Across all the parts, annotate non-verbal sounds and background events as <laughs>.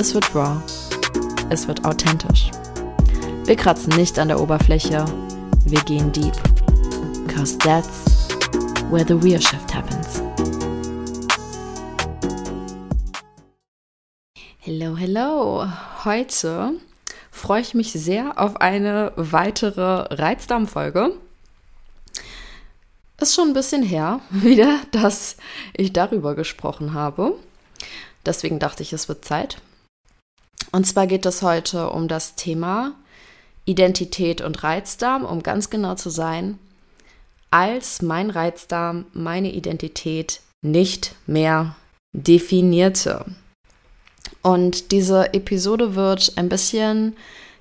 es wird raw, es wird authentisch. Wir kratzen nicht an der Oberfläche, wir gehen deep. Cause that's where the real shift happens. Hello, hello. Heute freue ich mich sehr auf eine weitere Reizdarmfolge. Ist schon ein bisschen her <laughs> wieder, dass ich darüber gesprochen habe. Deswegen dachte ich, es wird Zeit. Und zwar geht es heute um das Thema Identität und Reizdarm, um ganz genau zu sein, als mein Reizdarm meine Identität nicht mehr definierte. Und diese Episode wird ein bisschen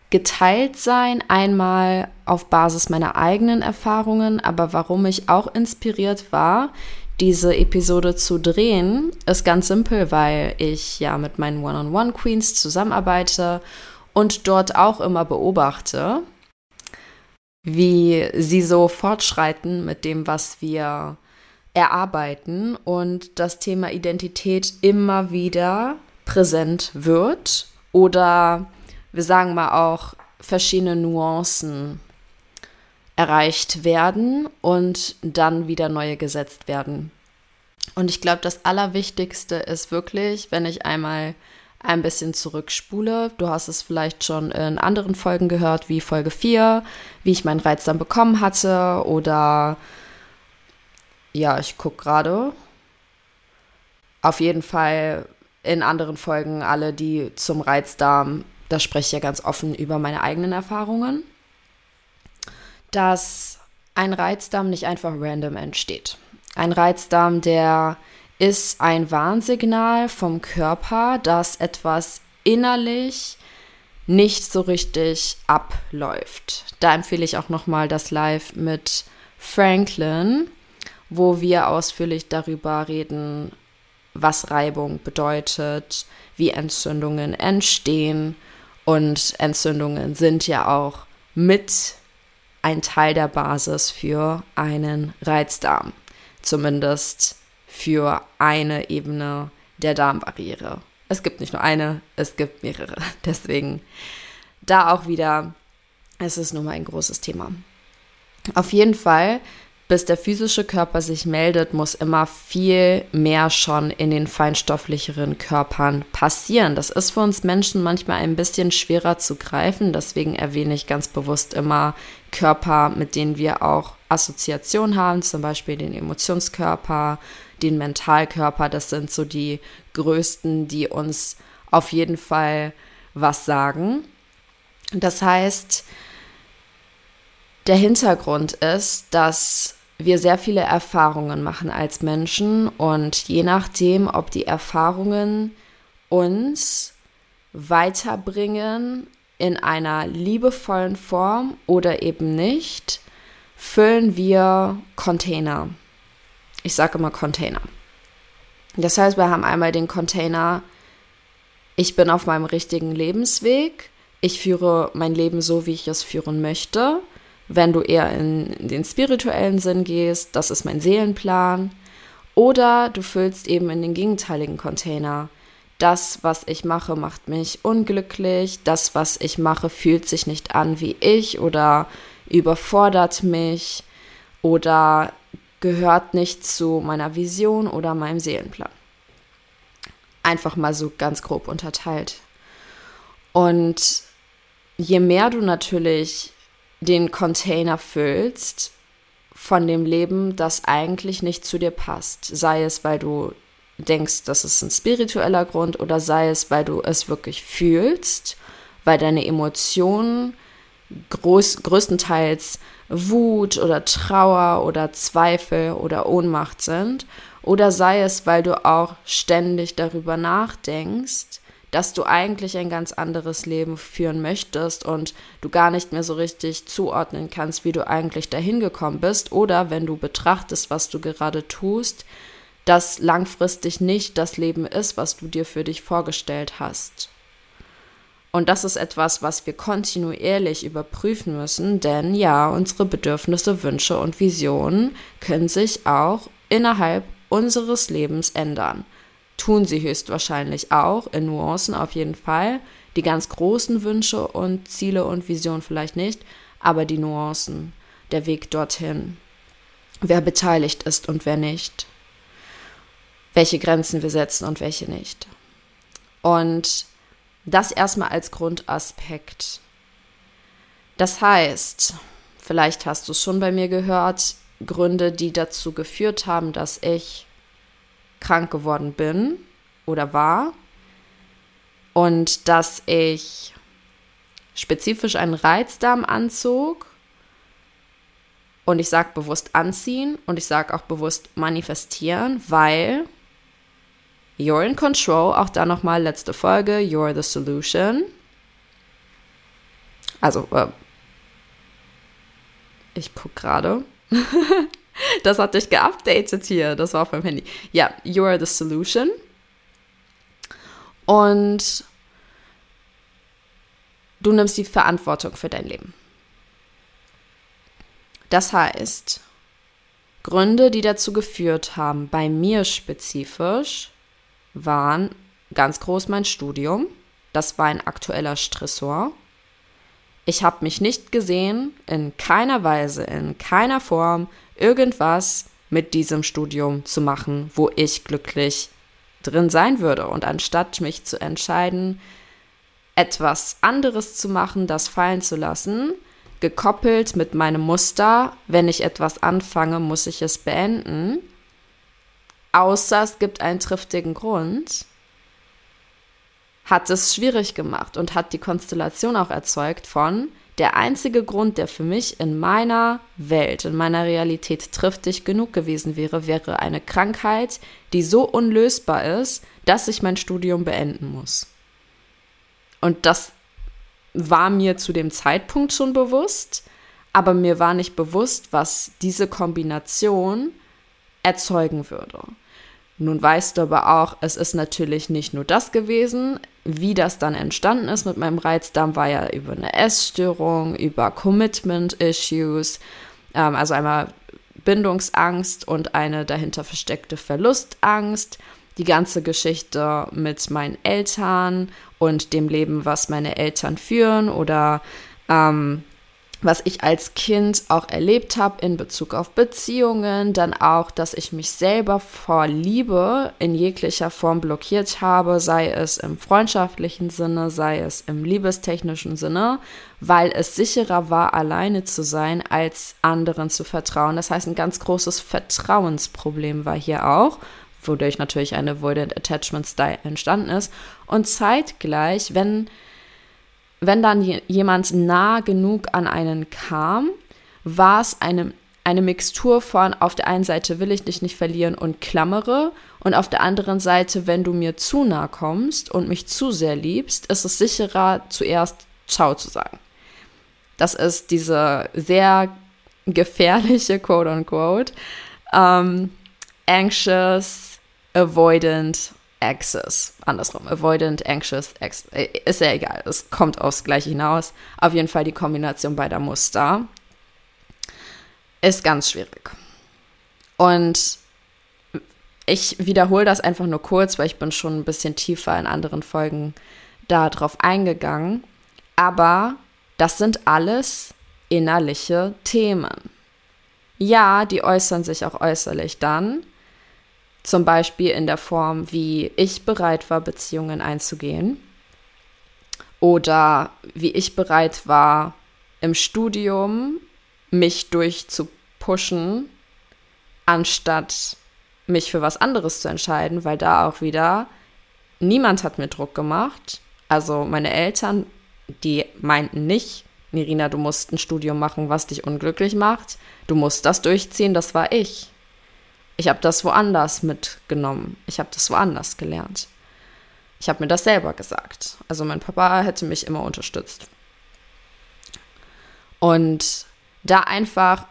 geteilt sein, einmal auf Basis meiner eigenen Erfahrungen, aber warum ich auch inspiriert war, diese Episode zu drehen, ist ganz simpel, weil ich ja mit meinen One-on-One-Queens zusammenarbeite und dort auch immer beobachte, wie sie so fortschreiten mit dem, was wir erarbeiten und das Thema Identität immer wieder präsent wird oder wir sagen mal auch verschiedene Nuancen erreicht werden und dann wieder neue gesetzt werden. Und ich glaube, das Allerwichtigste ist wirklich, wenn ich einmal ein bisschen zurückspule. Du hast es vielleicht schon in anderen Folgen gehört, wie Folge 4, wie ich meinen Reiz dann bekommen hatte oder ja, ich gucke gerade. Auf jeden Fall in anderen Folgen alle, die zum Reizdarm, da spreche ich ja ganz offen über meine eigenen Erfahrungen dass ein Reizdarm nicht einfach random entsteht. Ein Reizdarm, der ist ein Warnsignal vom Körper, dass etwas innerlich nicht so richtig abläuft. Da empfehle ich auch nochmal das Live mit Franklin, wo wir ausführlich darüber reden, was Reibung bedeutet, wie Entzündungen entstehen. Und Entzündungen sind ja auch mit ein Teil der Basis für einen Reizdarm. Zumindest für eine Ebene der Darmbarriere. Es gibt nicht nur eine, es gibt mehrere. <laughs> Deswegen da auch wieder, es ist nun mal ein großes Thema. Auf jeden Fall bis der physische Körper sich meldet, muss immer viel mehr schon in den feinstofflicheren Körpern passieren. Das ist für uns Menschen manchmal ein bisschen schwerer zu greifen. Deswegen erwähne ich ganz bewusst immer Körper, mit denen wir auch Assoziation haben, zum Beispiel den Emotionskörper, den Mentalkörper. Das sind so die größten, die uns auf jeden Fall was sagen. Das heißt, der Hintergrund ist, dass wir sehr viele Erfahrungen machen als Menschen und je nachdem, ob die Erfahrungen uns weiterbringen in einer liebevollen Form oder eben nicht, füllen wir Container. Ich sage immer Container. Das heißt, wir haben einmal den Container, ich bin auf meinem richtigen Lebensweg, ich führe mein Leben so, wie ich es führen möchte wenn du eher in den spirituellen Sinn gehst, das ist mein Seelenplan. Oder du füllst eben in den gegenteiligen Container. Das, was ich mache, macht mich unglücklich. Das, was ich mache, fühlt sich nicht an wie ich oder überfordert mich oder gehört nicht zu meiner Vision oder meinem Seelenplan. Einfach mal so ganz grob unterteilt. Und je mehr du natürlich den Container füllst von dem Leben, das eigentlich nicht zu dir passt. Sei es, weil du denkst, das ist ein spiritueller Grund oder sei es, weil du es wirklich fühlst, weil deine Emotionen groß, größtenteils Wut oder Trauer oder Zweifel oder Ohnmacht sind oder sei es, weil du auch ständig darüber nachdenkst, dass du eigentlich ein ganz anderes Leben führen möchtest und du gar nicht mehr so richtig zuordnen kannst, wie du eigentlich dahin gekommen bist. Oder wenn du betrachtest, was du gerade tust, dass langfristig nicht das Leben ist, was du dir für dich vorgestellt hast. Und das ist etwas, was wir kontinuierlich überprüfen müssen, denn ja, unsere Bedürfnisse, Wünsche und Visionen können sich auch innerhalb unseres Lebens ändern. Tun sie höchstwahrscheinlich auch, in Nuancen auf jeden Fall. Die ganz großen Wünsche und Ziele und Visionen vielleicht nicht, aber die Nuancen, der Weg dorthin. Wer beteiligt ist und wer nicht. Welche Grenzen wir setzen und welche nicht. Und das erstmal als Grundaspekt. Das heißt, vielleicht hast du es schon bei mir gehört, Gründe, die dazu geführt haben, dass ich krank geworden bin oder war und dass ich spezifisch einen Reizdarm anzog und ich sage bewusst anziehen und ich sage auch bewusst manifestieren, weil you're in control, auch da nochmal letzte Folge, you're the solution. Also, äh, ich gucke gerade. <laughs> Das hat dich geupdatet hier. Das war auf meinem Handy. Ja, you are the solution. Und du nimmst die Verantwortung für dein Leben. Das heißt, Gründe, die dazu geführt haben, bei mir spezifisch, waren ganz groß mein Studium. Das war ein aktueller Stressor. Ich habe mich nicht gesehen, in keiner Weise, in keiner Form, irgendwas mit diesem Studium zu machen, wo ich glücklich drin sein würde. Und anstatt mich zu entscheiden, etwas anderes zu machen, das fallen zu lassen, gekoppelt mit meinem Muster, wenn ich etwas anfange, muss ich es beenden, außer es gibt einen triftigen Grund, hat es schwierig gemacht und hat die Konstellation auch erzeugt von, der einzige Grund, der für mich in meiner Welt, in meiner Realität triftig genug gewesen wäre, wäre eine Krankheit, die so unlösbar ist, dass ich mein Studium beenden muss. Und das war mir zu dem Zeitpunkt schon bewusst, aber mir war nicht bewusst, was diese Kombination erzeugen würde. Nun weißt du aber auch, es ist natürlich nicht nur das gewesen. Wie das dann entstanden ist mit meinem Reizdarm, war ja über eine Essstörung, über Commitment-Issues, ähm, also einmal Bindungsangst und eine dahinter versteckte Verlustangst. Die ganze Geschichte mit meinen Eltern und dem Leben, was meine Eltern führen oder ähm, was ich als Kind auch erlebt habe in Bezug auf Beziehungen, dann auch, dass ich mich selber vor Liebe in jeglicher Form blockiert habe, sei es im freundschaftlichen Sinne, sei es im liebestechnischen Sinne, weil es sicherer war, alleine zu sein, als anderen zu vertrauen. Das heißt, ein ganz großes Vertrauensproblem war hier auch, wodurch natürlich eine Avoidant Attachment Style entstanden ist. Und zeitgleich, wenn wenn dann jemand nah genug an einen kam, war es eine, eine Mixtur von auf der einen Seite will ich dich nicht verlieren und klammere und auf der anderen Seite, wenn du mir zu nah kommst und mich zu sehr liebst, ist es sicherer, zuerst Ciao zu sagen. Das ist diese sehr gefährliche, quote unquote, um, anxious, avoidant Axis. Andersrum. Avoidant, anxious, ex äh, ist ja egal. Es kommt aufs Gleiche hinaus. Auf jeden Fall die Kombination beider Muster ist ganz schwierig. Und ich wiederhole das einfach nur kurz, weil ich bin schon ein bisschen tiefer in anderen Folgen darauf eingegangen. Aber das sind alles innerliche Themen. Ja, die äußern sich auch äußerlich dann, zum Beispiel in der Form, wie ich bereit war, Beziehungen einzugehen. Oder wie ich bereit war, im Studium mich durchzupushen, anstatt mich für was anderes zu entscheiden, weil da auch wieder niemand hat mir Druck gemacht. Also meine Eltern, die meinten nicht, Nirina, du musst ein Studium machen, was dich unglücklich macht. Du musst das durchziehen, das war ich. Ich habe das woanders mitgenommen. Ich habe das woanders gelernt. Ich habe mir das selber gesagt. Also mein Papa hätte mich immer unterstützt. Und da einfach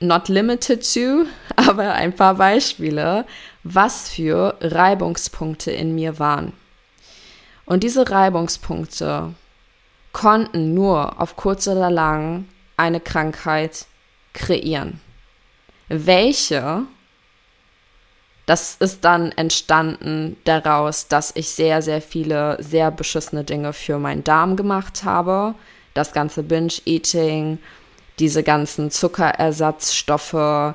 not limited to, <laughs> aber ein paar Beispiele, was für Reibungspunkte in mir waren. Und diese Reibungspunkte konnten nur auf kurz oder lang eine Krankheit kreieren. Welche? Das ist dann entstanden daraus, dass ich sehr, sehr viele sehr beschissene Dinge für meinen Darm gemacht habe. Das ganze Binge-Eating, diese ganzen Zuckerersatzstoffe,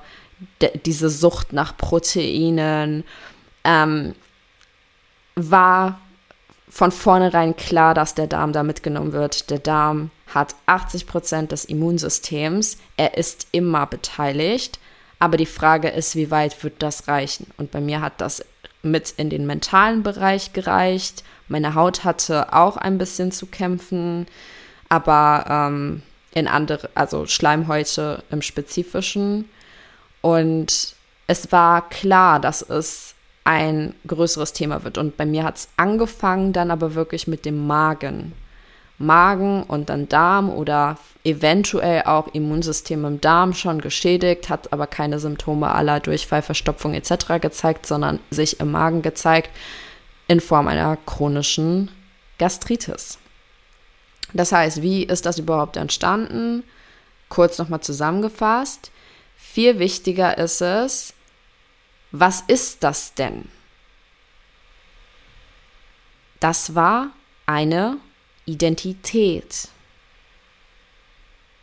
diese Sucht nach Proteinen, ähm, war von vornherein klar, dass der Darm da mitgenommen wird. Der Darm hat 80 Prozent des Immunsystems. Er ist immer beteiligt. Aber die Frage ist, wie weit wird das reichen? Und bei mir hat das mit in den mentalen Bereich gereicht. Meine Haut hatte auch ein bisschen zu kämpfen, aber ähm, in andere, also Schleimhäute im Spezifischen. Und es war klar, dass es ein größeres Thema wird. Und bei mir hat es angefangen dann aber wirklich mit dem Magen. Magen und dann Darm oder eventuell auch Immunsystem im Darm schon geschädigt, hat aber keine Symptome aller Durchfall, Verstopfung etc. gezeigt, sondern sich im Magen gezeigt in Form einer chronischen Gastritis. Das heißt, wie ist das überhaupt entstanden? Kurz nochmal zusammengefasst. Viel wichtiger ist es, was ist das denn? Das war eine Identität.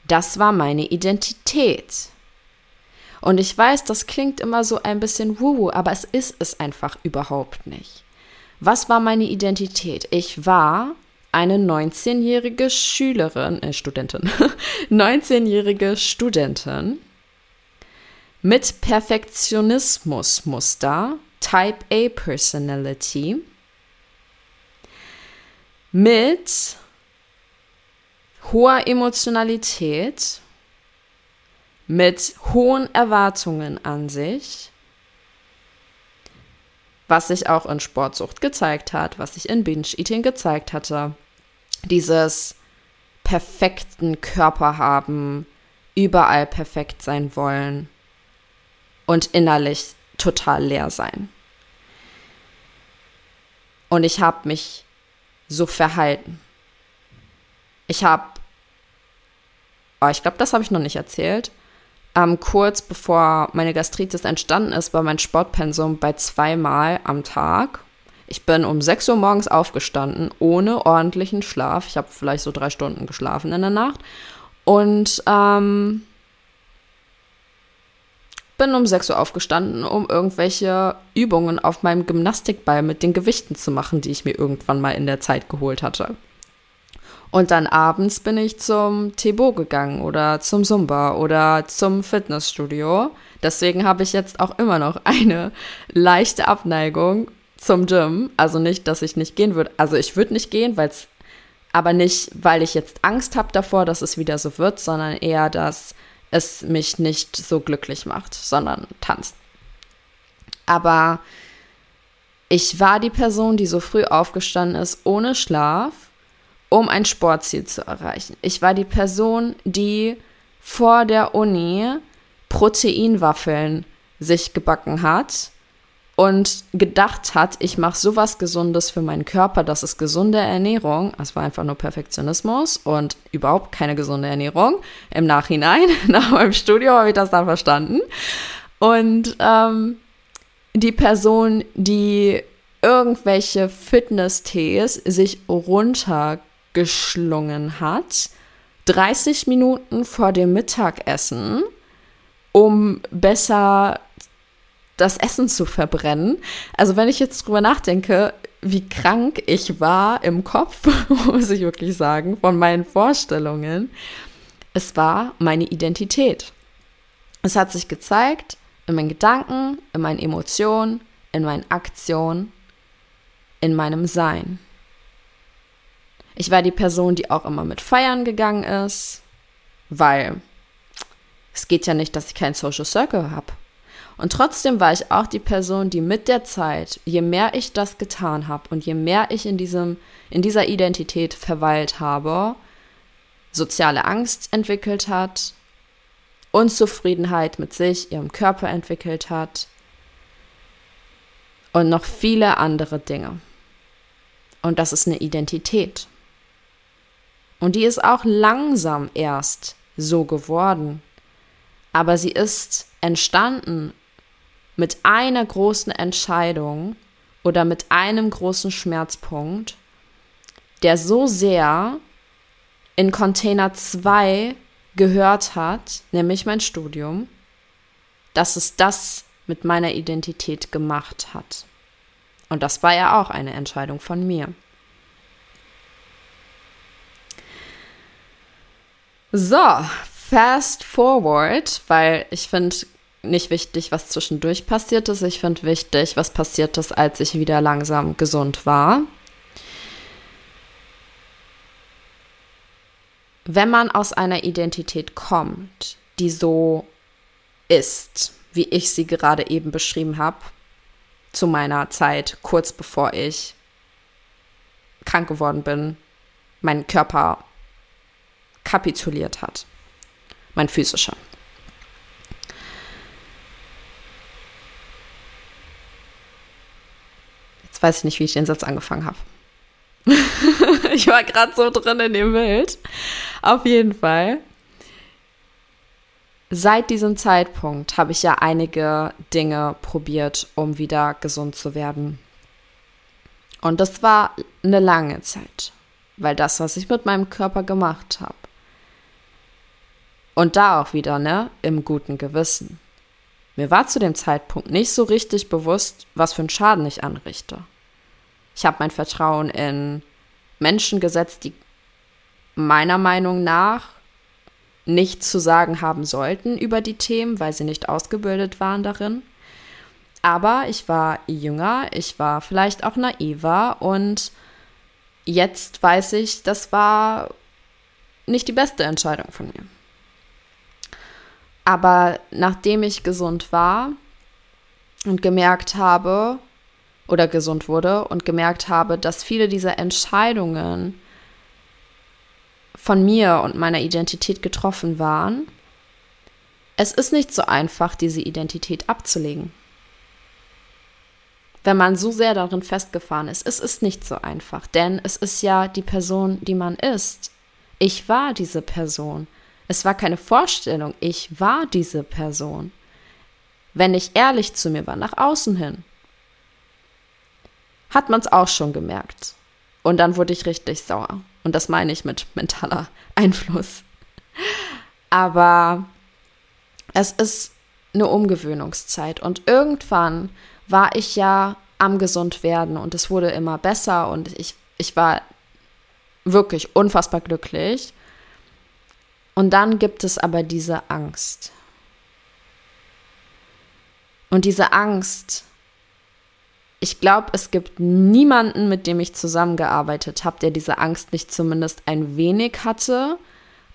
Das war meine Identität. Und ich weiß, das klingt immer so ein bisschen wuhu, aber es ist es einfach überhaupt nicht. Was war meine Identität? Ich war eine 19-jährige Schülerin, äh, Studentin, <laughs> 19-jährige Studentin mit Perfektionismusmuster, Type A Personality, mit hoher Emotionalität, mit hohen Erwartungen an sich, was sich auch in Sportsucht gezeigt hat, was sich in Binge-Eating gezeigt hatte. Dieses perfekten Körper haben, überall perfekt sein wollen, und innerlich total leer sein. Und ich habe mich so verhalten. Ich habe, oh, ich glaube, das habe ich noch nicht erzählt. Ähm, kurz bevor meine Gastritis entstanden ist, war mein Sportpensum bei zweimal am Tag. Ich bin um 6 Uhr morgens aufgestanden, ohne ordentlichen Schlaf. Ich habe vielleicht so drei Stunden geschlafen in der Nacht. Und ähm, bin um 6 Uhr aufgestanden, um irgendwelche Übungen auf meinem Gymnastikball mit den Gewichten zu machen, die ich mir irgendwann mal in der Zeit geholt hatte. Und dann abends bin ich zum Tebo gegangen oder zum Zumba oder zum Fitnessstudio. Deswegen habe ich jetzt auch immer noch eine leichte Abneigung zum Gym. Also nicht, dass ich nicht gehen würde. Also ich würde nicht gehen, weil aber nicht, weil ich jetzt Angst habe davor, dass es wieder so wird, sondern eher, dass es mich nicht so glücklich macht, sondern tanzt. Aber ich war die Person, die so früh aufgestanden ist, ohne Schlaf, um ein Sportziel zu erreichen. Ich war die Person, die vor der Uni Proteinwaffeln sich gebacken hat und gedacht hat, ich mache sowas Gesundes für meinen Körper, das ist gesunde Ernährung. Es war einfach nur Perfektionismus und überhaupt keine gesunde Ernährung. Im Nachhinein, <laughs> nach meinem Studio, habe ich das dann verstanden. Und ähm, die Person, die irgendwelche Fitness-Tees sich runtergeschlungen hat, 30 Minuten vor dem Mittagessen, um besser das Essen zu verbrennen. Also wenn ich jetzt drüber nachdenke, wie krank ich war im Kopf, <laughs> muss ich wirklich sagen, von meinen Vorstellungen, es war meine Identität. Es hat sich gezeigt in meinen Gedanken, in meinen Emotionen, in meinen Aktionen, in meinem Sein. Ich war die Person, die auch immer mit feiern gegangen ist, weil es geht ja nicht, dass ich keinen Social Circle habe. Und trotzdem war ich auch die Person, die mit der Zeit, je mehr ich das getan habe und je mehr ich in, diesem, in dieser Identität verweilt habe, soziale Angst entwickelt hat, Unzufriedenheit mit sich, ihrem Körper entwickelt hat und noch viele andere Dinge. Und das ist eine Identität. Und die ist auch langsam erst so geworden. Aber sie ist entstanden mit einer großen Entscheidung oder mit einem großen Schmerzpunkt, der so sehr in Container 2 gehört hat, nämlich mein Studium, dass es das mit meiner Identität gemacht hat. Und das war ja auch eine Entscheidung von mir. So, fast forward, weil ich finde nicht wichtig, was zwischendurch passiert ist. Ich finde wichtig, was passiert ist, als ich wieder langsam gesund war. Wenn man aus einer Identität kommt, die so ist, wie ich sie gerade eben beschrieben habe, zu meiner Zeit, kurz bevor ich krank geworden bin, mein Körper kapituliert hat. Mein physischer. Weiß ich nicht, wie ich den Satz angefangen habe. <laughs> ich war gerade so drin in dem Bild. Auf jeden Fall Seit diesem Zeitpunkt habe ich ja einige Dinge probiert, um wieder gesund zu werden. Und das war eine lange Zeit, weil das, was ich mit meinem Körper gemacht habe. Und da auch wieder, ne, im guten Gewissen. Mir war zu dem Zeitpunkt nicht so richtig bewusst, was für einen Schaden ich anrichte. Ich habe mein Vertrauen in Menschen gesetzt, die meiner Meinung nach nichts zu sagen haben sollten über die Themen, weil sie nicht ausgebildet waren darin. Aber ich war jünger, ich war vielleicht auch naiver und jetzt weiß ich, das war nicht die beste Entscheidung von mir. Aber nachdem ich gesund war und gemerkt habe, oder gesund wurde und gemerkt habe, dass viele dieser Entscheidungen von mir und meiner Identität getroffen waren, es ist nicht so einfach, diese Identität abzulegen. Wenn man so sehr darin festgefahren ist, es ist nicht so einfach, denn es ist ja die Person, die man ist. Ich war diese Person. Es war keine Vorstellung, ich war diese Person. Wenn ich ehrlich zu mir war, nach außen hin, hat man es auch schon gemerkt. Und dann wurde ich richtig sauer. Und das meine ich mit mentaler <laughs> Einfluss. Aber es ist eine Umgewöhnungszeit. Und irgendwann war ich ja am gesund werden und es wurde immer besser und ich, ich war wirklich unfassbar glücklich. Und dann gibt es aber diese Angst. Und diese Angst ich glaube, es gibt niemanden, mit dem ich zusammengearbeitet habe, der diese Angst nicht zumindest ein wenig hatte,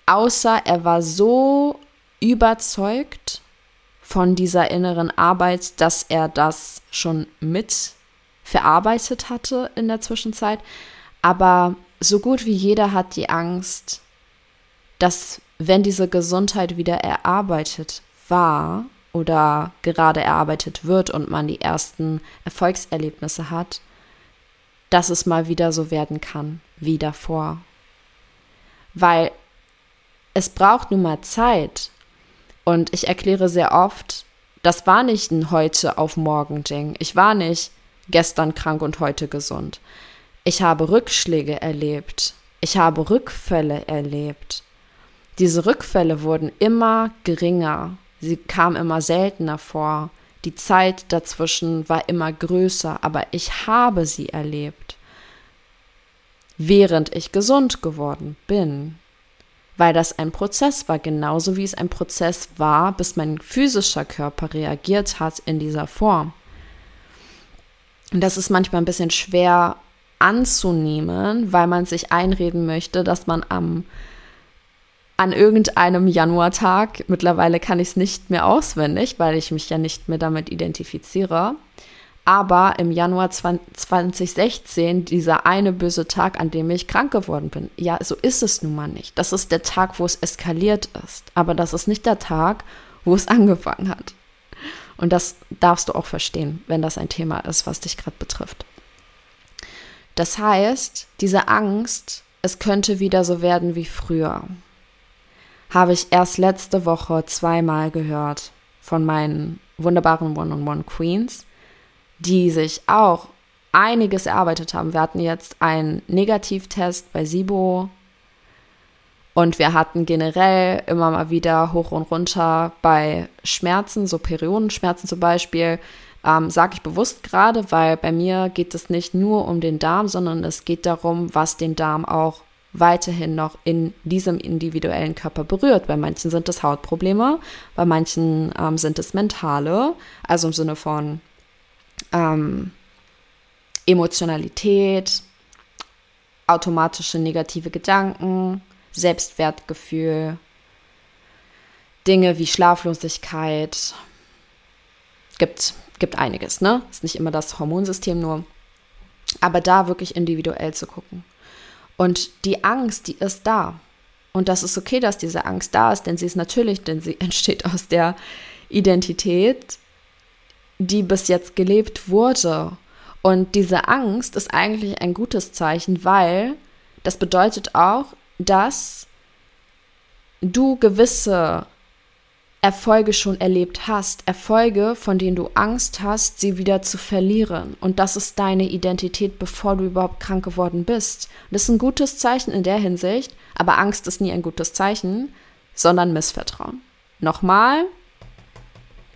außer er war so überzeugt von dieser inneren Arbeit, dass er das schon mit verarbeitet hatte in der Zwischenzeit. Aber so gut wie jeder hat die Angst, dass wenn diese Gesundheit wieder erarbeitet war, oder gerade erarbeitet wird und man die ersten Erfolgserlebnisse hat, dass es mal wieder so werden kann wie davor. Weil es braucht nun mal Zeit. Und ich erkläre sehr oft, das war nicht ein heute auf morgen Ding. Ich war nicht gestern krank und heute gesund. Ich habe Rückschläge erlebt. Ich habe Rückfälle erlebt. Diese Rückfälle wurden immer geringer Sie kam immer seltener vor. Die Zeit dazwischen war immer größer, aber ich habe sie erlebt, während ich gesund geworden bin, weil das ein Prozess war, genauso wie es ein Prozess war, bis mein physischer Körper reagiert hat in dieser Form. Und das ist manchmal ein bisschen schwer anzunehmen, weil man sich einreden möchte, dass man am an irgendeinem Januartag, mittlerweile kann ich es nicht mehr auswendig, weil ich mich ja nicht mehr damit identifiziere, aber im Januar 2016 dieser eine böse Tag, an dem ich krank geworden bin. Ja, so ist es nun mal nicht. Das ist der Tag, wo es eskaliert ist. Aber das ist nicht der Tag, wo es <laughs> angefangen hat. Und das darfst du auch verstehen, wenn das ein Thema ist, was dich gerade betrifft. Das heißt, diese Angst, es könnte wieder so werden wie früher, habe ich erst letzte Woche zweimal gehört von meinen wunderbaren One-on-One-Queens die sich auch einiges erarbeitet haben. Wir hatten jetzt einen Negativtest bei SIBO und wir hatten generell immer mal wieder hoch und runter bei Schmerzen, so Periodenschmerzen zum Beispiel. Ähm, Sage ich bewusst gerade, weil bei mir geht es nicht nur um den Darm, sondern es geht darum, was den Darm auch weiterhin noch in diesem individuellen Körper berührt. Bei manchen sind es Hautprobleme, bei manchen ähm, sind es mentale, also im Sinne von ähm, Emotionalität, automatische negative Gedanken, Selbstwertgefühl, Dinge wie Schlaflosigkeit. Gibt, gibt einiges, ne? Ist nicht immer das Hormonsystem nur. Aber da wirklich individuell zu gucken. Und die Angst, die ist da. Und das ist okay, dass diese Angst da ist, denn sie ist natürlich, denn sie <laughs> entsteht aus der Identität die bis jetzt gelebt wurde. Und diese Angst ist eigentlich ein gutes Zeichen, weil das bedeutet auch, dass du gewisse Erfolge schon erlebt hast, Erfolge, von denen du Angst hast, sie wieder zu verlieren. Und das ist deine Identität, bevor du überhaupt krank geworden bist. Und das ist ein gutes Zeichen in der Hinsicht, aber Angst ist nie ein gutes Zeichen, sondern Missvertrauen. Nochmal,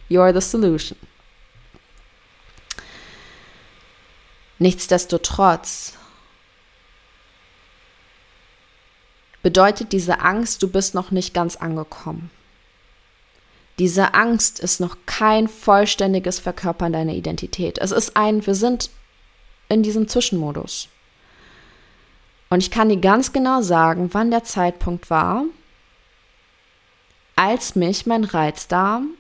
you're the solution. Nichtsdestotrotz bedeutet diese Angst, du bist noch nicht ganz angekommen. Diese Angst ist noch kein vollständiges Verkörpern deiner Identität. Es ist ein, wir sind in diesem Zwischenmodus. Und ich kann dir ganz genau sagen, wann der Zeitpunkt war, als mich mein Reizdarm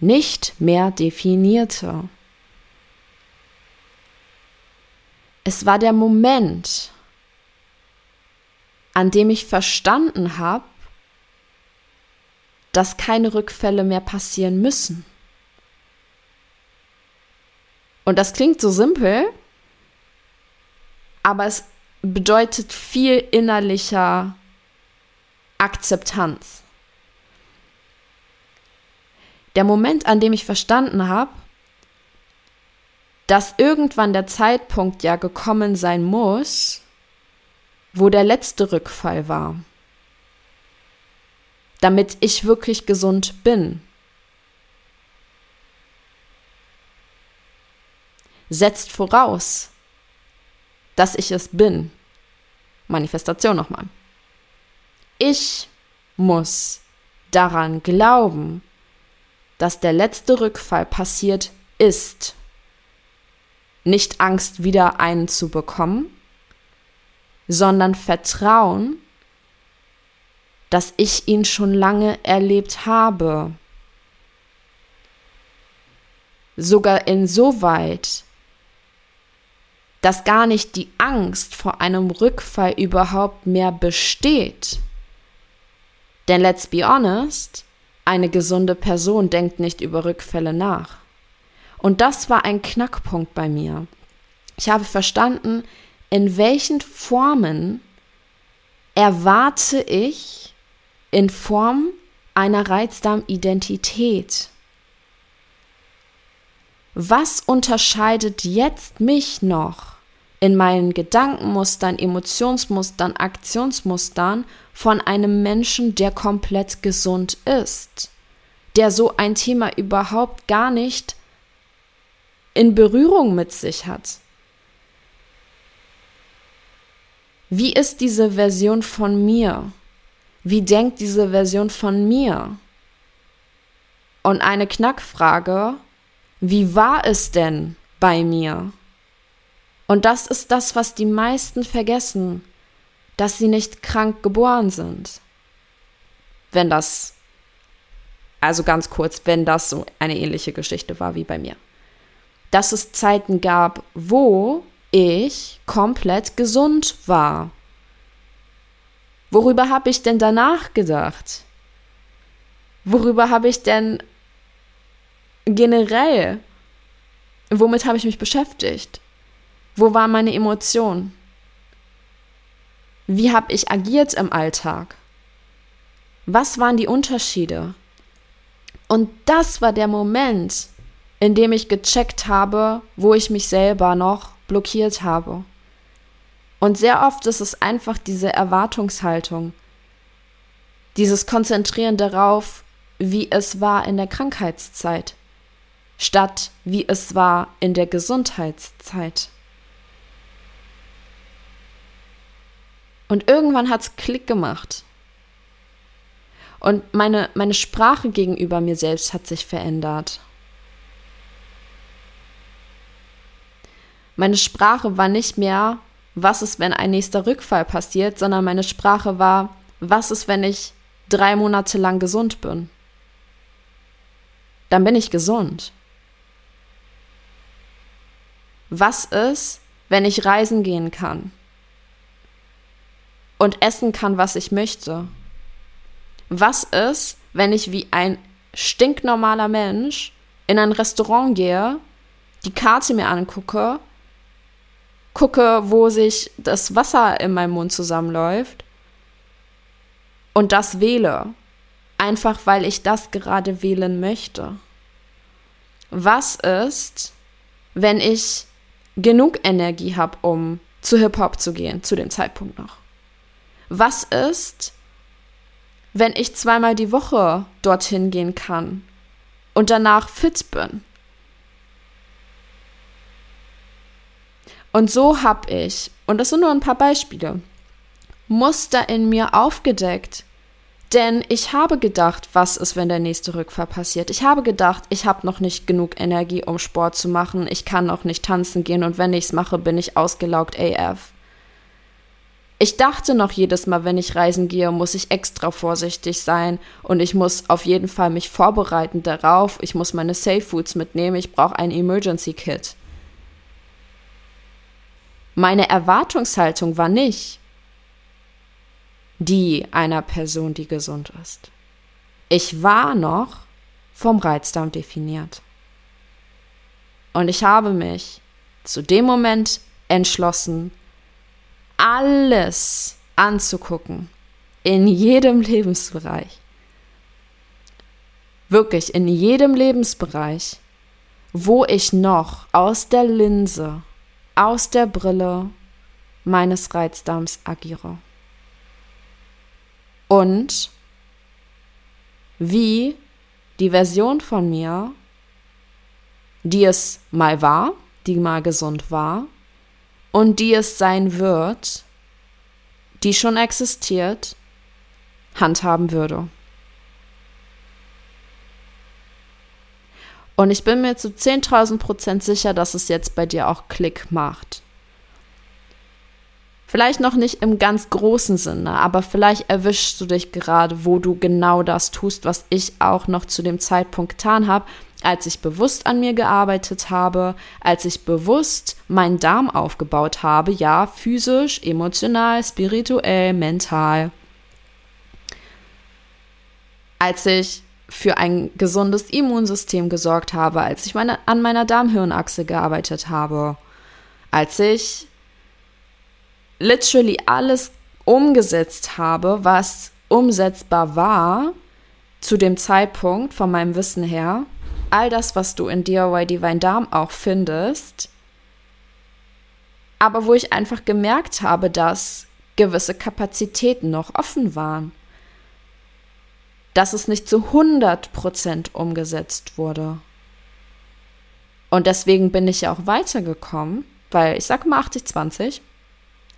nicht mehr definierte. Es war der Moment, an dem ich verstanden habe, dass keine Rückfälle mehr passieren müssen. Und das klingt so simpel, aber es bedeutet viel innerlicher Akzeptanz. Der Moment, an dem ich verstanden habe, dass irgendwann der Zeitpunkt ja gekommen sein muss, wo der letzte Rückfall war, damit ich wirklich gesund bin. Setzt voraus, dass ich es bin. Manifestation nochmal. Ich muss daran glauben, dass der letzte Rückfall passiert ist nicht Angst, wieder einen zu bekommen, sondern Vertrauen, dass ich ihn schon lange erlebt habe. Sogar insoweit, dass gar nicht die Angst vor einem Rückfall überhaupt mehr besteht. Denn let's be honest, eine gesunde Person denkt nicht über Rückfälle nach. Und das war ein Knackpunkt bei mir. Ich habe verstanden, in welchen Formen erwarte ich in Form einer Reizdarmidentität. Was unterscheidet jetzt mich noch in meinen Gedankenmustern, Emotionsmustern, Aktionsmustern von einem Menschen, der komplett gesund ist, der so ein Thema überhaupt gar nicht in Berührung mit sich hat. Wie ist diese Version von mir? Wie denkt diese Version von mir? Und eine Knackfrage, wie war es denn bei mir? Und das ist das, was die meisten vergessen, dass sie nicht krank geboren sind. wenn das, also ganz kurz, wenn das so eine ähnliche Geschichte war wie bei mir. Dass es Zeiten gab, wo ich komplett gesund war. Worüber habe ich denn danach gedacht? Worüber habe ich denn generell, womit habe ich mich beschäftigt? Wo waren meine Emotionen? Wie habe ich agiert im Alltag? Was waren die Unterschiede? Und das war der Moment, in dem ich gecheckt habe, wo ich mich selber noch blockiert habe. Und sehr oft ist es einfach diese Erwartungshaltung, dieses Konzentrieren darauf, wie es war in der Krankheitszeit, statt wie es war in der Gesundheitszeit. Und irgendwann hat es Klick gemacht. Und meine, meine Sprache gegenüber mir selbst hat sich verändert. Meine Sprache war nicht mehr, was ist, wenn ein nächster Rückfall passiert, sondern meine Sprache war, was ist, wenn ich drei Monate lang gesund bin. Dann bin ich gesund. Was ist, wenn ich reisen gehen kann und essen kann, was ich möchte? Was ist, wenn ich wie ein stinknormaler Mensch in ein Restaurant gehe, die Karte mir angucke gucke, wo sich das Wasser in meinem Mund zusammenläuft und das wähle. Einfach weil ich das gerade wählen möchte. Was ist, wenn ich genug Energie habe, um zu Hip-Hop zu gehen, zu dem Zeitpunkt noch? Was ist, wenn ich zweimal die Woche dorthin gehen kann und danach fit bin? Und so habe ich, und das sind nur ein paar Beispiele, Muster in mir aufgedeckt. Denn ich habe gedacht, was ist, wenn der nächste Rückfall passiert? Ich habe gedacht, ich habe noch nicht genug Energie, um Sport zu machen. Ich kann noch nicht tanzen gehen und wenn ich es mache, bin ich ausgelaugt AF. Ich dachte noch jedes Mal, wenn ich reisen gehe, muss ich extra vorsichtig sein und ich muss auf jeden Fall mich vorbereiten darauf. Ich muss meine Safe Foods mitnehmen. Ich brauche ein Emergency Kit. Meine Erwartungshaltung war nicht die einer Person, die gesund ist. Ich war noch vom Reizdarm definiert. Und ich habe mich zu dem Moment entschlossen, alles anzugucken, in jedem Lebensbereich. Wirklich in jedem Lebensbereich, wo ich noch aus der Linse aus der Brille meines Reizdarms agiere. Und wie die Version von mir, die es mal war, die mal gesund war und die es sein wird, die schon existiert, handhaben würde. Und ich bin mir zu 10.000 Prozent sicher, dass es jetzt bei dir auch Klick macht. Vielleicht noch nicht im ganz großen Sinne, aber vielleicht erwischst du dich gerade, wo du genau das tust, was ich auch noch zu dem Zeitpunkt getan habe, als ich bewusst an mir gearbeitet habe, als ich bewusst meinen Darm aufgebaut habe, ja, physisch, emotional, spirituell, mental. Als ich für ein gesundes Immunsystem gesorgt habe, als ich meine, an meiner Darmhirnachse gearbeitet habe, als ich literally alles umgesetzt habe, was umsetzbar war zu dem Zeitpunkt von meinem Wissen her, all das, was du in DIY Divine Darm auch findest, aber wo ich einfach gemerkt habe, dass gewisse Kapazitäten noch offen waren dass es nicht zu 100% umgesetzt wurde. Und deswegen bin ich ja auch weitergekommen, weil ich sage mal 80-20.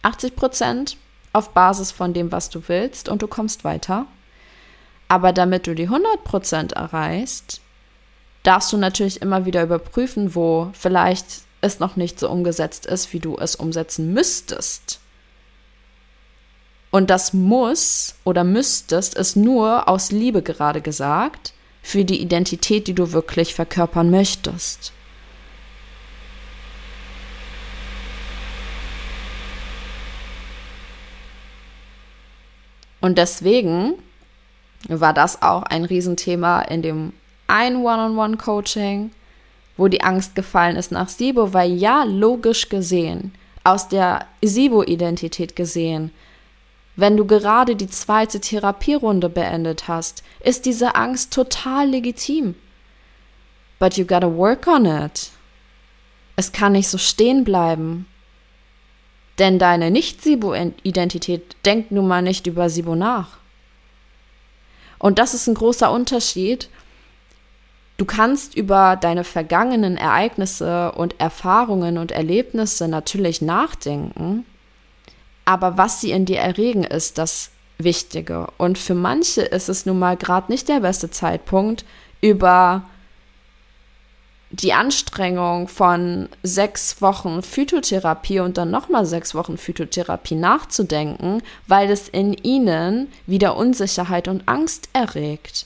80 Prozent auf Basis von dem, was du willst und du kommst weiter. Aber damit du die 100 Prozent erreichst, darfst du natürlich immer wieder überprüfen, wo vielleicht es noch nicht so umgesetzt ist, wie du es umsetzen müsstest. Und das muss oder müsstest es nur aus Liebe gerade gesagt für die Identität, die du wirklich verkörpern möchtest. Und deswegen war das auch ein Riesenthema in dem ein One-on-One-Coaching, wo die Angst gefallen ist nach Sibo, weil ja, logisch gesehen, aus der Sibo-Identität gesehen, wenn du gerade die zweite Therapierunde beendet hast, ist diese Angst total legitim. But you gotta work on it. Es kann nicht so stehen bleiben. Denn deine Nicht-Sibo-Identität denkt nun mal nicht über Sibo nach. Und das ist ein großer Unterschied. Du kannst über deine vergangenen Ereignisse und Erfahrungen und Erlebnisse natürlich nachdenken, aber was sie in dir erregen, ist das Wichtige. Und für manche ist es nun mal gerade nicht der beste Zeitpunkt, über die Anstrengung von sechs Wochen Phytotherapie und dann nochmal sechs Wochen Phytotherapie nachzudenken, weil es in ihnen wieder Unsicherheit und Angst erregt.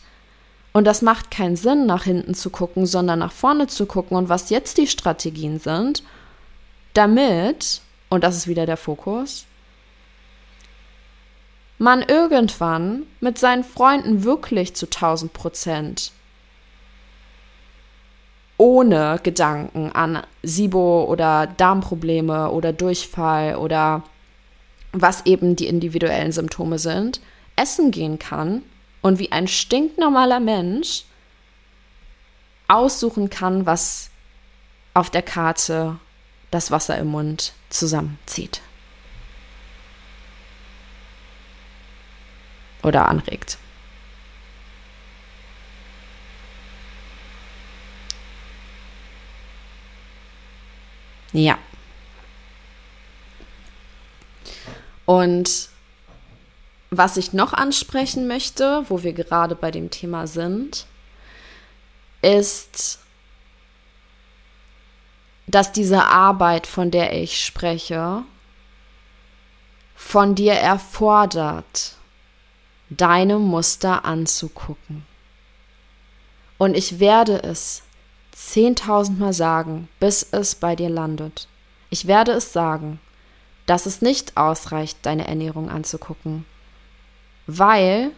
Und das macht keinen Sinn, nach hinten zu gucken, sondern nach vorne zu gucken und was jetzt die Strategien sind, damit, und das ist wieder der Fokus, man irgendwann mit seinen Freunden wirklich zu 1000 Prozent ohne Gedanken an SIBO oder Darmprobleme oder Durchfall oder was eben die individuellen Symptome sind, essen gehen kann und wie ein stinknormaler Mensch aussuchen kann, was auf der Karte das Wasser im Mund zusammenzieht. Oder anregt. Ja. Und was ich noch ansprechen möchte, wo wir gerade bei dem Thema sind, ist, dass diese Arbeit, von der ich spreche, von dir erfordert, deine Muster anzugucken. Und ich werde es zehntausendmal sagen, bis es bei dir landet. Ich werde es sagen, dass es nicht ausreicht, deine Ernährung anzugucken, weil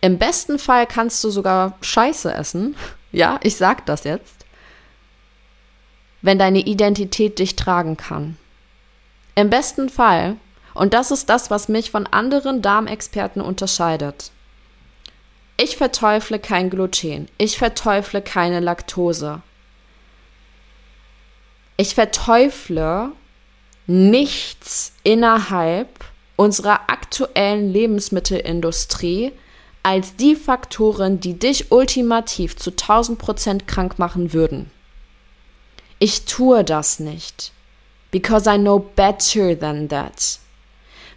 im besten Fall kannst du sogar Scheiße essen. <laughs> Ja, ich sag das jetzt. Wenn deine Identität dich tragen kann. Im besten Fall, und das ist das, was mich von anderen Darmexperten unterscheidet. Ich verteufle kein Gluten. Ich verteufle keine Laktose. Ich verteufle nichts innerhalb unserer aktuellen Lebensmittelindustrie als die Faktoren, die dich ultimativ zu 1000 Prozent krank machen würden. Ich tue das nicht, because I know better than that.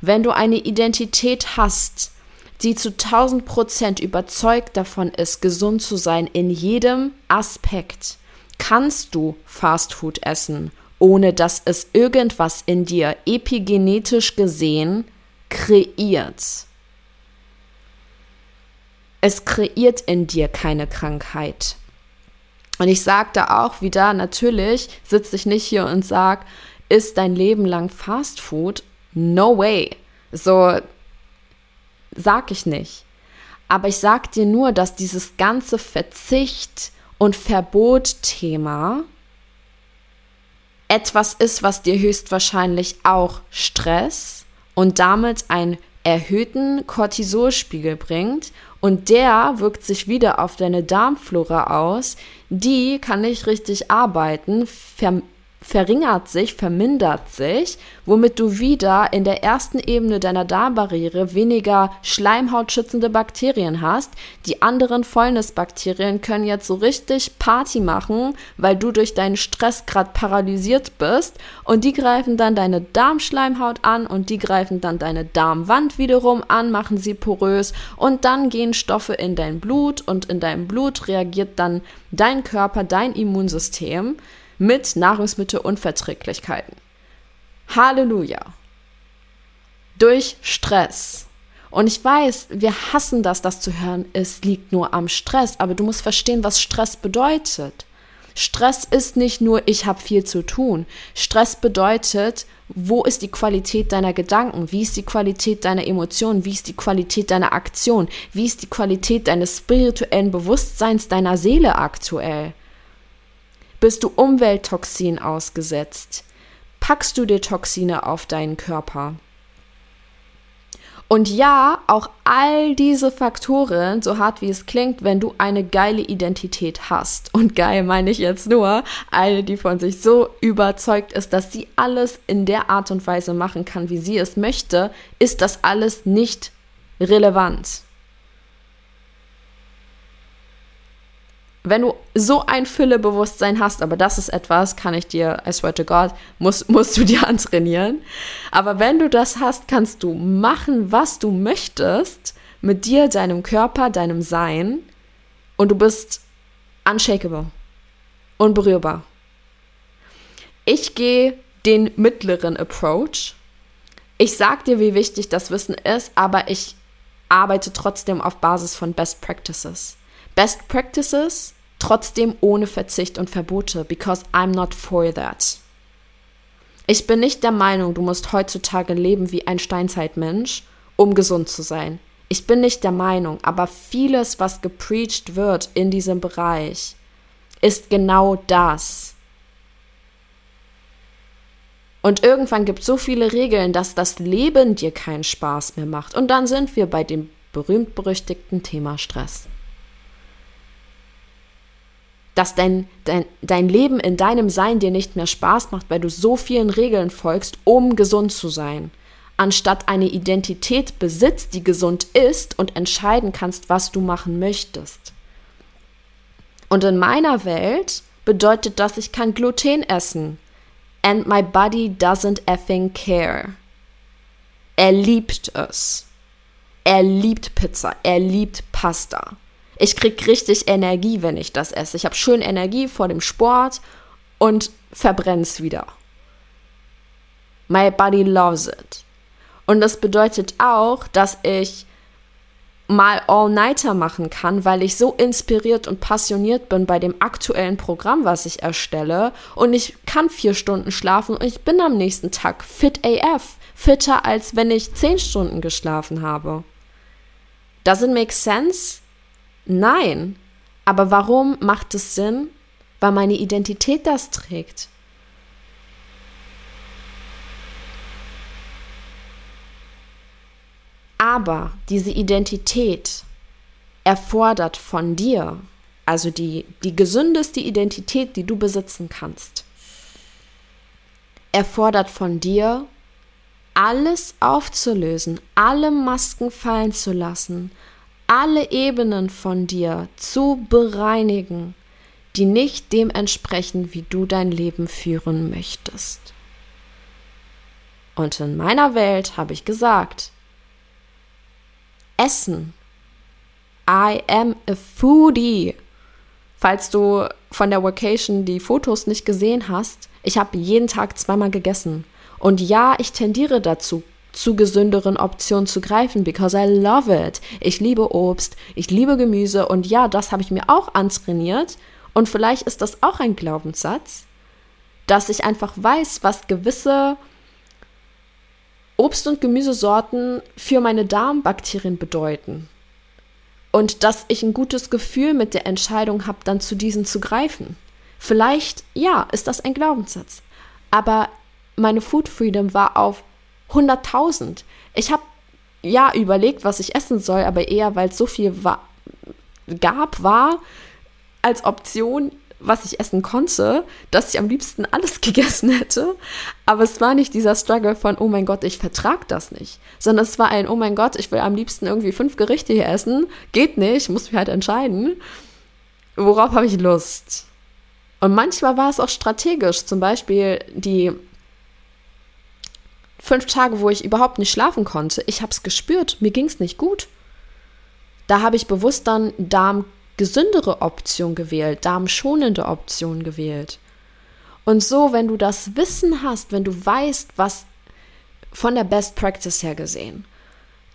Wenn du eine Identität hast, die zu 1000 Prozent überzeugt davon ist, gesund zu sein in jedem Aspekt, kannst du Fastfood essen, ohne dass es irgendwas in dir epigenetisch gesehen kreiert. Es kreiert in dir keine Krankheit. Und ich sage da auch wieder, natürlich sitze ich nicht hier und sage, ist dein Leben lang Fastfood? No way. So, sag ich nicht. Aber ich sag dir nur, dass dieses ganze Verzicht und Verbot-Thema etwas ist, was dir höchstwahrscheinlich auch Stress und damit einen erhöhten Cortisolspiegel bringt und der wirkt sich wieder auf deine Darmflora aus. Die kann nicht richtig arbeiten, verringert sich, vermindert sich, womit du wieder in der ersten Ebene deiner Darmbarriere weniger schleimhautschützende Bakterien hast. Die anderen Fäulnisbakterien können jetzt so richtig Party machen, weil du durch deinen Stress gerade paralysiert bist. Und die greifen dann deine Darmschleimhaut an und die greifen dann deine Darmwand wiederum an, machen sie porös. Und dann gehen Stoffe in dein Blut und in deinem Blut reagiert dann dein Körper, dein Immunsystem mit Nahrungsmittelunverträglichkeiten. Halleluja. durch Stress. Und ich weiß, wir hassen das, das zu hören, es liegt nur am Stress, aber du musst verstehen, was Stress bedeutet. Stress ist nicht nur, ich habe viel zu tun. Stress bedeutet, wo ist die Qualität deiner Gedanken? Wie ist die Qualität deiner Emotionen? Wie ist die Qualität deiner Aktion? Wie ist die Qualität deines spirituellen Bewusstseins, deiner Seele aktuell? Bist du Umwelttoxin ausgesetzt? Packst du dir Toxine auf deinen Körper? Und ja, auch all diese Faktoren, so hart wie es klingt, wenn du eine geile Identität hast. Und geil meine ich jetzt nur eine, die von sich so überzeugt ist, dass sie alles in der Art und Weise machen kann, wie sie es möchte, ist das alles nicht relevant. Wenn du so ein Füllebewusstsein hast, aber das ist etwas, kann ich dir, I swear to God, musst, <laughs> musst du dir antrainieren. Aber wenn du das hast, kannst du machen, was du möchtest mit dir, deinem Körper, deinem Sein und du bist unshakable, unberührbar. Ich gehe den mittleren Approach. Ich sag dir, wie wichtig das Wissen ist, aber ich arbeite trotzdem auf Basis von Best Practices. Best Practices trotzdem ohne Verzicht und Verbote, because I'm not for that. Ich bin nicht der Meinung, du musst heutzutage leben wie ein Steinzeitmensch, um gesund zu sein. Ich bin nicht der Meinung, aber vieles, was gepreacht wird in diesem Bereich, ist genau das. Und irgendwann gibt es so viele Regeln, dass das Leben dir keinen Spaß mehr macht. Und dann sind wir bei dem berühmt-berüchtigten Thema Stress dass dein, dein, dein Leben in deinem Sein dir nicht mehr Spaß macht, weil du so vielen Regeln folgst, um gesund zu sein, anstatt eine Identität besitzt, die gesund ist und entscheiden kannst, was du machen möchtest. Und in meiner Welt bedeutet das, ich kann Gluten essen. And my body doesn't effing care. Er liebt es. Er liebt Pizza. Er liebt Pasta. Ich krieg richtig Energie, wenn ich das esse. Ich habe schön Energie vor dem Sport und verbrenn's wieder. My body loves it. Und das bedeutet auch, dass ich mal All-Nighter machen kann, weil ich so inspiriert und passioniert bin bei dem aktuellen Programm, was ich erstelle. Und ich kann vier Stunden schlafen und ich bin am nächsten Tag fit AF. Fitter, als wenn ich zehn Stunden geschlafen habe. Does it make sense? Nein. Aber warum macht es Sinn? Weil meine Identität das trägt. Aber diese Identität erfordert von dir, also die, die gesündeste Identität, die du besitzen kannst, erfordert von dir, alles aufzulösen, alle Masken fallen zu lassen, alle Ebenen von dir zu bereinigen, die nicht dem entsprechen, wie du dein Leben führen möchtest. Und in meiner Welt habe ich gesagt, Essen. I am a foodie. Falls du von der Vacation die Fotos nicht gesehen hast, ich habe jeden Tag zweimal gegessen. Und ja, ich tendiere dazu, zu gesünderen Optionen zu greifen, because I love it. Ich liebe Obst, ich liebe Gemüse und ja, das habe ich mir auch antrainiert. Und vielleicht ist das auch ein Glaubenssatz, dass ich einfach weiß, was gewisse Obst- und Gemüsesorten für meine Darmbakterien bedeuten. Und dass ich ein gutes Gefühl mit der Entscheidung habe, dann zu diesen zu greifen. Vielleicht, ja, ist das ein Glaubenssatz. Aber meine Food Freedom war auf 100.000. Ich habe ja überlegt, was ich essen soll, aber eher, weil es so viel war, gab, war als Option, was ich essen konnte, dass ich am liebsten alles <laughs> gegessen hätte. Aber es war nicht dieser Struggle von, oh mein Gott, ich vertrag das nicht, sondern es war ein, oh mein Gott, ich will am liebsten irgendwie fünf Gerichte hier essen. Geht nicht, muss mich halt entscheiden. Worauf habe ich Lust? Und manchmal war es auch strategisch, zum Beispiel die fünf Tage, wo ich überhaupt nicht schlafen konnte, ich habe es gespürt, mir ging es nicht gut. Da habe ich bewusst dann darmgesündere Option gewählt, darmschonende Option gewählt. Und so, wenn du das Wissen hast, wenn du weißt, was, von der Best Practice her gesehen,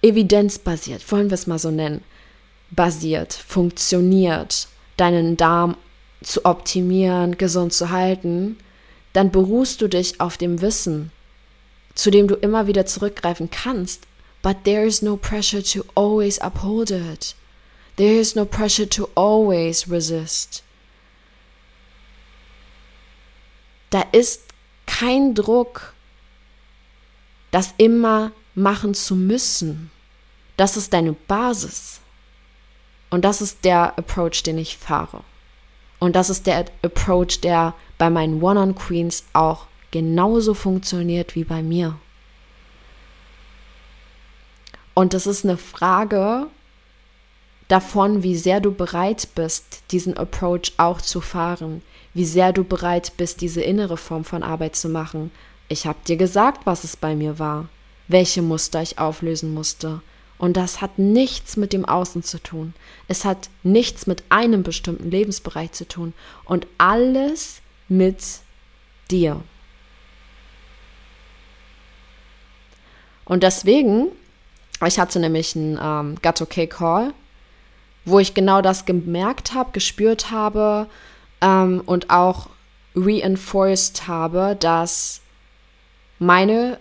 evidenzbasiert, wollen wir es mal so nennen, basiert, funktioniert, deinen Darm zu optimieren, gesund zu halten, dann beruhst du dich auf dem Wissen, zu dem du immer wieder zurückgreifen kannst. But there is no pressure to always uphold it. There is no pressure to always resist. Da ist kein Druck, das immer machen zu müssen. Das ist deine Basis. Und das ist der Approach, den ich fahre. Und das ist der Approach, der bei meinen One-on-Queens auch genauso funktioniert wie bei mir. Und das ist eine Frage davon, wie sehr du bereit bist, diesen Approach auch zu fahren, wie sehr du bereit bist, diese innere Form von Arbeit zu machen. Ich habe dir gesagt, was es bei mir war, welche Muster ich auflösen musste. Und das hat nichts mit dem Außen zu tun. Es hat nichts mit einem bestimmten Lebensbereich zu tun. Und alles mit dir. Und deswegen, ich hatte nämlich einen ähm, Got Okay Call, wo ich genau das gemerkt habe, gespürt habe ähm, und auch reinforced habe, dass meine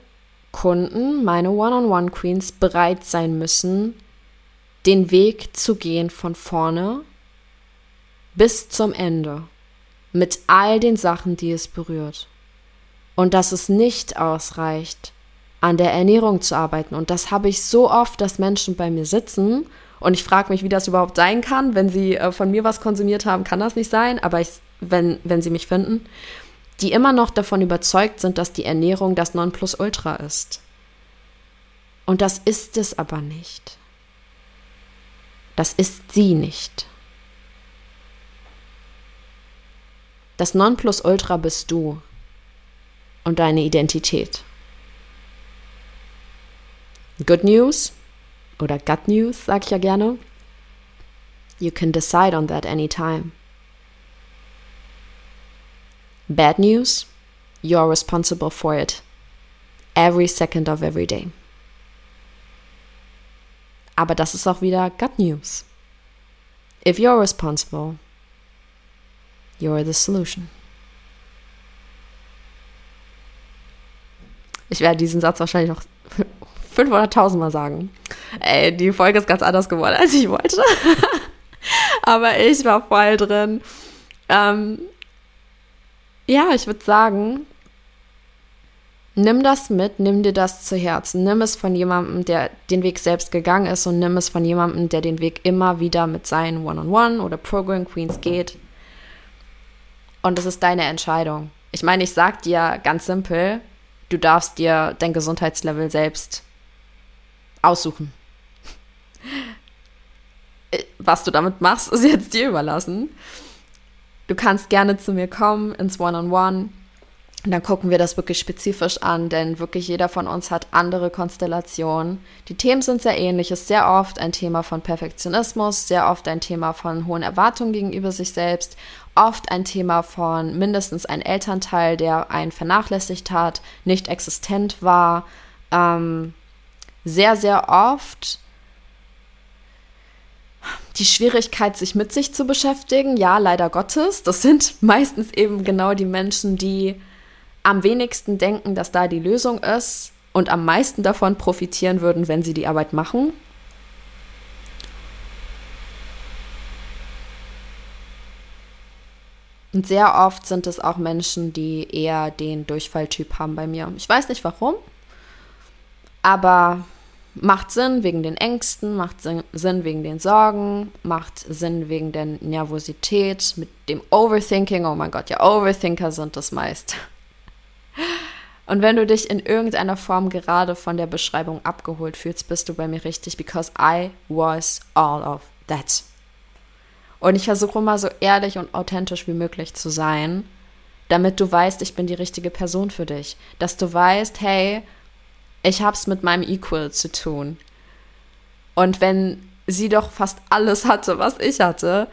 Kunden, meine One-on-One-Queens bereit sein müssen, den Weg zu gehen von vorne bis zum Ende mit all den Sachen, die es berührt. Und dass es nicht ausreicht, an der Ernährung zu arbeiten. Und das habe ich so oft, dass Menschen bei mir sitzen und ich frage mich, wie das überhaupt sein kann. Wenn sie äh, von mir was konsumiert haben, kann das nicht sein, aber ich, wenn, wenn sie mich finden, die immer noch davon überzeugt sind, dass die Ernährung das Nonplusultra ist. Und das ist es aber nicht. Das ist sie nicht. Das Nonplusultra bist du und deine Identität. Good News oder Gut News, sag ich ja gerne. You can decide on that anytime. Bad news, you're responsible for it every second of every day. Aber das ist auch wieder Gut News. If you're responsible, You're the solution. Ich werde diesen Satz wahrscheinlich noch 500.000 Mal sagen. Ey, die Folge ist ganz anders geworden, als ich wollte. <laughs> Aber ich war voll drin. Ähm, ja, ich würde sagen, nimm das mit, nimm dir das zu Herzen. Nimm es von jemandem, der den Weg selbst gegangen ist und nimm es von jemandem, der den Weg immer wieder mit seinen One-on-One -on -One oder Program Queens geht. Und es ist deine Entscheidung. Ich meine, ich sag dir ganz simpel, du darfst dir dein Gesundheitslevel selbst aussuchen. Was du damit machst, <laughs> ist jetzt dir überlassen. Du kannst gerne zu mir kommen ins One-on-One. -on -One. Und dann gucken wir das wirklich spezifisch an, denn wirklich jeder von uns hat andere Konstellationen. Die Themen sind sehr ähnlich. Es ist sehr oft ein Thema von Perfektionismus, sehr oft ein Thema von hohen Erwartungen gegenüber sich selbst, oft ein Thema von mindestens ein Elternteil, der einen vernachlässigt hat, nicht existent war. Ähm, sehr, sehr oft die Schwierigkeit, sich mit sich zu beschäftigen. Ja, leider Gottes. Das sind <laughs> meistens eben genau die Menschen, die am wenigsten denken, dass da die Lösung ist und am meisten davon profitieren würden, wenn sie die Arbeit machen. Und sehr oft sind es auch Menschen, die eher den Durchfalltyp haben bei mir. Ich weiß nicht warum, aber macht Sinn wegen den Ängsten, macht Sinn wegen den Sorgen, macht Sinn wegen der Nervosität, mit dem Overthinking. Oh mein Gott, ja, Overthinker sind das meist. Und wenn du dich in irgendeiner Form gerade von der Beschreibung abgeholt fühlst, bist du bei mir richtig, because I was all of that. Und ich versuche immer so ehrlich und authentisch wie möglich zu sein, damit du weißt, ich bin die richtige Person für dich. Dass du weißt, hey, ich hab's mit meinem Equal zu tun. Und wenn sie doch fast alles hatte, was ich hatte,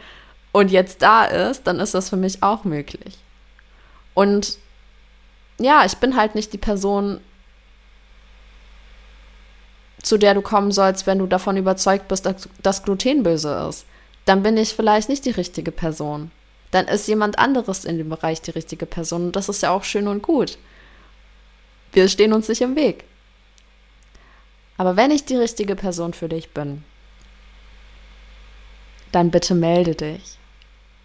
und jetzt da ist, dann ist das für mich auch möglich. Und ja, ich bin halt nicht die Person, zu der du kommen sollst, wenn du davon überzeugt bist, dass, dass Gluten böse ist. Dann bin ich vielleicht nicht die richtige Person. Dann ist jemand anderes in dem Bereich die richtige Person. Und das ist ja auch schön und gut. Wir stehen uns nicht im Weg. Aber wenn ich die richtige Person für dich bin, dann bitte melde dich.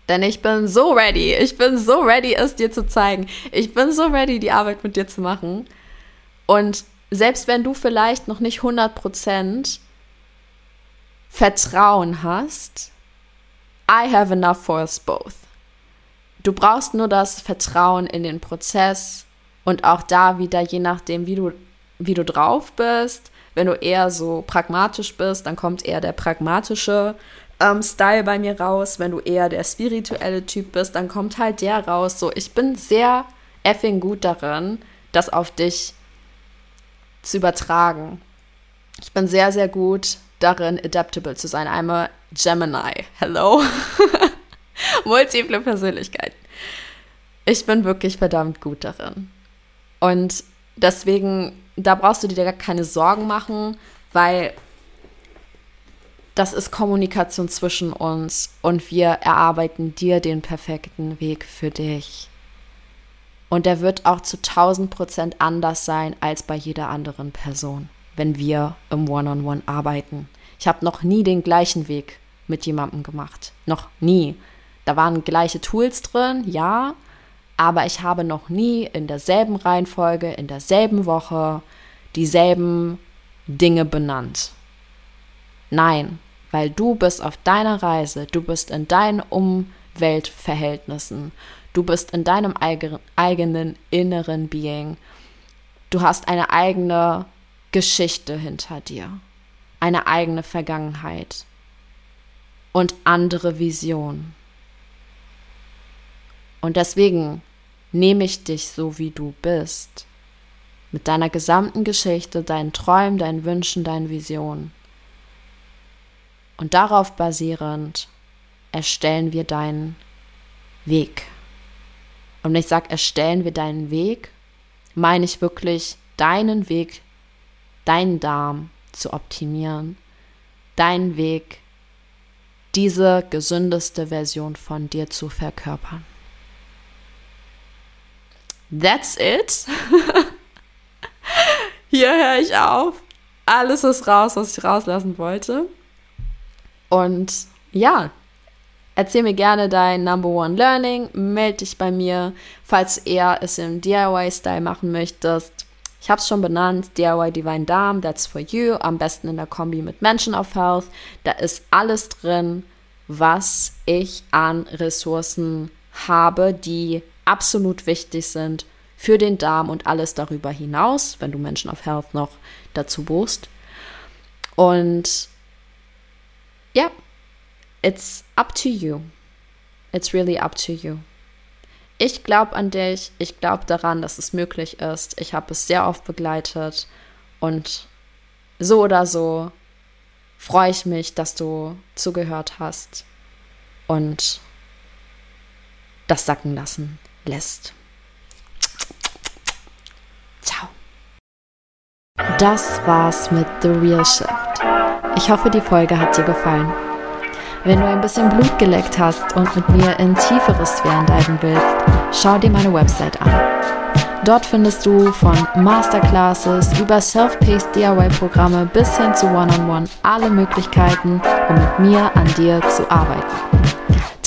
Denn ich bin so ready. Ich bin so ready, es dir zu zeigen. Ich bin so ready, die Arbeit mit dir zu machen. Und selbst wenn du vielleicht noch nicht 100% Vertrauen hast, I have enough for us both. Du brauchst nur das Vertrauen in den Prozess und auch da wieder, je nachdem, wie du, wie du drauf bist. Wenn du eher so pragmatisch bist, dann kommt eher der pragmatische ähm, Style bei mir raus. Wenn du eher der spirituelle Typ bist, dann kommt halt der raus. So, ich bin sehr effing gut darin, das auf dich zu übertragen. Ich bin sehr, sehr gut darin, adaptable zu sein. I'm a Gemini. Hello. <laughs> Multiple Persönlichkeiten. Ich bin wirklich verdammt gut darin. Und deswegen, da brauchst du dir gar keine Sorgen machen, weil das ist Kommunikation zwischen uns und wir erarbeiten dir den perfekten Weg für dich. Und der wird auch zu 1000 Prozent anders sein als bei jeder anderen Person, wenn wir im One-on-One -on -One arbeiten. Ich habe noch nie den gleichen Weg mit jemandem gemacht. Noch nie. Da waren gleiche Tools drin, ja, aber ich habe noch nie in derselben Reihenfolge, in derselben Woche dieselben Dinge benannt. Nein, weil du bist auf deiner Reise, du bist in deinen Umweltverhältnissen, du bist in deinem eigenen inneren Being. Du hast eine eigene Geschichte hinter dir, eine eigene Vergangenheit und andere Visionen. Und deswegen nehme ich dich so, wie du bist, mit deiner gesamten Geschichte, deinen Träumen, deinen Wünschen, deinen Visionen. Und darauf basierend erstellen wir deinen Weg. Und wenn ich sage, erstellen wir deinen Weg, meine ich wirklich deinen Weg, deinen Darm zu optimieren, deinen Weg, diese gesündeste Version von dir zu verkörpern. That's it. <laughs> Hier höre ich auf. Alles ist raus, was ich rauslassen wollte. Und ja, erzähl mir gerne dein Number One Learning, melde dich bei mir, falls du es im DIY-Style machen möchtest. Ich habe es schon benannt, DIY Divine Darm, that's for you, am besten in der Kombi mit Menschen of Health. Da ist alles drin, was ich an Ressourcen habe, die absolut wichtig sind für den Darm und alles darüber hinaus, wenn du Menschen of Health noch dazu buchst. Und ja, it's up to you. It's really up to you. Ich glaube an dich, ich glaube daran, dass es möglich ist. Ich habe es sehr oft begleitet und so oder so freue ich mich, dass du zugehört hast und das sacken lassen lässt. Ciao. Das war's mit The Real Shift. Ich hoffe, die Folge hat dir gefallen. Wenn du ein bisschen Blut geleckt hast und mit mir in tiefere Sphären diven willst, schau dir meine Website an. Dort findest du von Masterclasses über Self-Paced DIY-Programme bis hin zu One-on-One -on -One alle Möglichkeiten, um mit mir an dir zu arbeiten.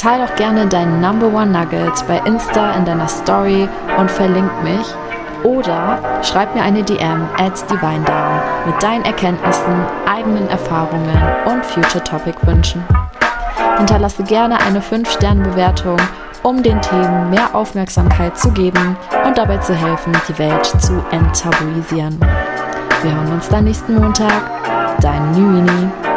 Teil doch gerne deinen Number One Nugget bei Insta in deiner Story und verlink mich oder schreib mir eine DM at DivineDown mit deinen Erkenntnissen, eigenen Erfahrungen und Future Topic Wünschen. Hinterlasse gerne eine 5-Sterne-Bewertung, um den Themen mehr Aufmerksamkeit zu geben und dabei zu helfen, die Welt zu enttabuisieren. Wir hören uns dann nächsten Montag. Dein Nüini.